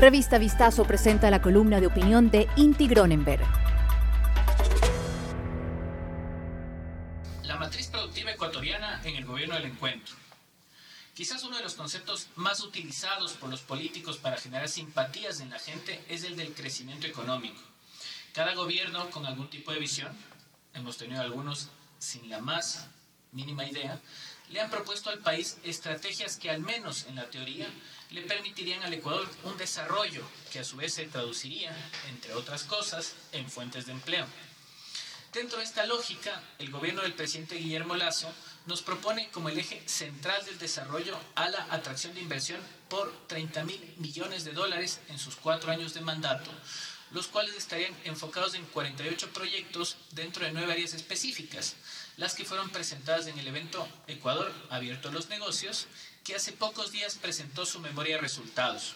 Revista Vistazo presenta la columna de opinión de Inti Gronenberg. La matriz productiva ecuatoriana en el gobierno del encuentro. Quizás uno de los conceptos más utilizados por los políticos para generar simpatías en la gente es el del crecimiento económico. Cada gobierno con algún tipo de visión, hemos tenido algunos sin la más mínima idea, le han propuesto al país estrategias que al menos en la teoría le permitirían al Ecuador un desarrollo que a su vez se traduciría, entre otras cosas, en fuentes de empleo. Dentro de esta lógica, el gobierno del presidente Guillermo Lazo nos propone como el eje central del desarrollo a la atracción de inversión por 30 mil millones de dólares en sus cuatro años de mandato, los cuales estarían enfocados en 48 proyectos dentro de nueve áreas específicas, las que fueron presentadas en el evento Ecuador Abierto a los Negocios, que hace pocos días presentó su memoria de resultados.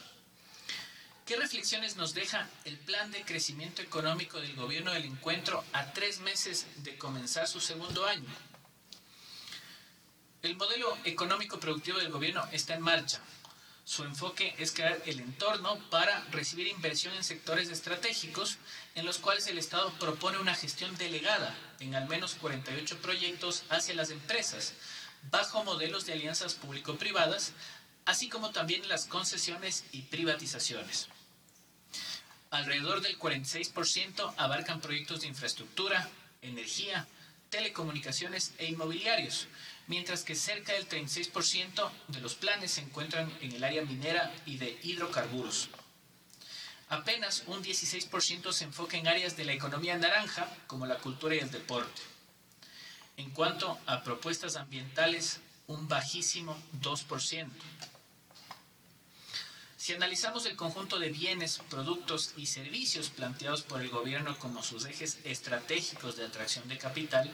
¿Qué reflexiones nos deja el plan de crecimiento económico del gobierno del encuentro a tres meses de comenzar su segundo año? El modelo económico productivo del gobierno está en marcha, su enfoque es crear el entorno para recibir inversión en sectores estratégicos en los cuales el Estado propone una gestión delegada en al menos 48 proyectos hacia las empresas, bajo modelos de alianzas público-privadas, así como también las concesiones y privatizaciones. Alrededor del 46% abarcan proyectos de infraestructura, energía, telecomunicaciones e inmobiliarios, mientras que cerca del 36% de los planes se encuentran en el área minera y de hidrocarburos. Apenas un 16% se enfoca en áreas de la economía naranja, como la cultura y el deporte. En cuanto a propuestas ambientales, un bajísimo 2%. Si analizamos el conjunto de bienes, productos y servicios planteados por el gobierno como sus ejes estratégicos de atracción de capital,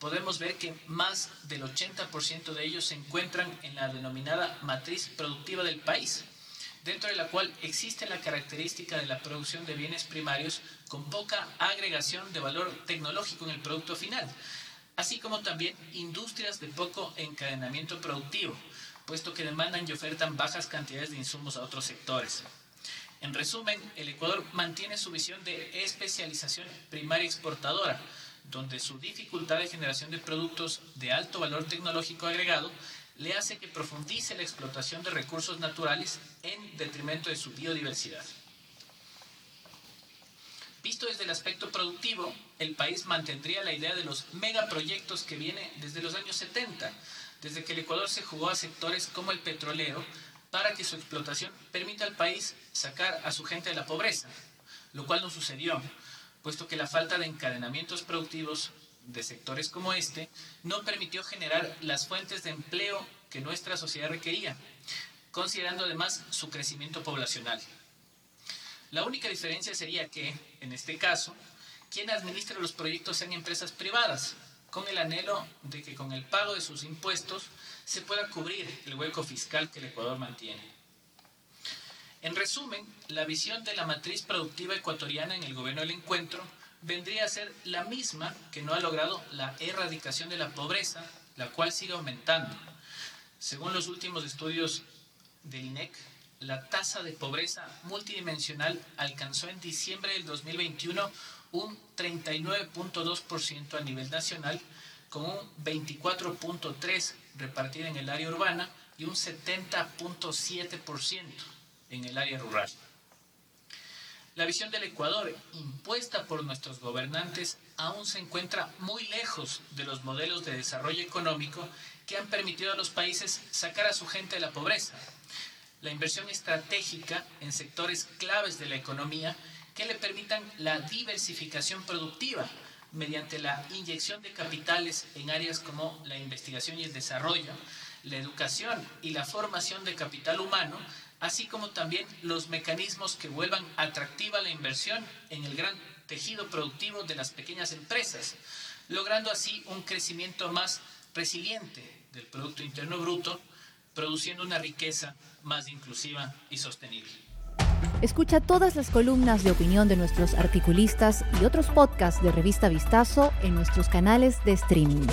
podemos ver que más del 80% de ellos se encuentran en la denominada matriz productiva del país, dentro de la cual existe la característica de la producción de bienes primarios con poca agregación de valor tecnológico en el producto final, así como también industrias de poco encadenamiento productivo, puesto que demandan y ofertan bajas cantidades de insumos a otros sectores. En resumen, el Ecuador mantiene su visión de especialización primaria exportadora, donde su dificultad de generación de productos de alto valor tecnológico agregado le hace que profundice la explotación de recursos naturales en detrimento de su biodiversidad. Visto desde el aspecto productivo, el país mantendría la idea de los megaproyectos que viene desde los años 70, desde que el Ecuador se jugó a sectores como el petrolero para que su explotación permita al país sacar a su gente de la pobreza, lo cual no sucedió puesto que la falta de encadenamientos productivos de sectores como este no permitió generar las fuentes de empleo que nuestra sociedad requería, considerando además su crecimiento poblacional. La única diferencia sería que, en este caso, quien administra los proyectos sean empresas privadas, con el anhelo de que con el pago de sus impuestos se pueda cubrir el hueco fiscal que el Ecuador mantiene. En resumen, la visión de la matriz productiva ecuatoriana en el gobierno del encuentro vendría a ser la misma que no ha logrado la erradicación de la pobreza, la cual sigue aumentando. Según los últimos estudios del INEC, la tasa de pobreza multidimensional alcanzó en diciembre del 2021 un 39.2% a nivel nacional, con un 24.3% repartido en el área urbana y un 70.7% en el área rural. La visión del Ecuador impuesta por nuestros gobernantes aún se encuentra muy lejos de los modelos de desarrollo económico que han permitido a los países sacar a su gente de la pobreza. La inversión estratégica en sectores claves de la economía que le permitan la diversificación productiva mediante la inyección de capitales en áreas como la investigación y el desarrollo, la educación y la formación de capital humano así como también los mecanismos que vuelvan atractiva la inversión en el gran tejido productivo de las pequeñas empresas, logrando así un crecimiento más resiliente del Producto Interno Bruto, produciendo una riqueza más inclusiva y sostenible. Escucha todas las columnas de opinión de nuestros articulistas y otros podcasts de Revista Vistazo en nuestros canales de streaming.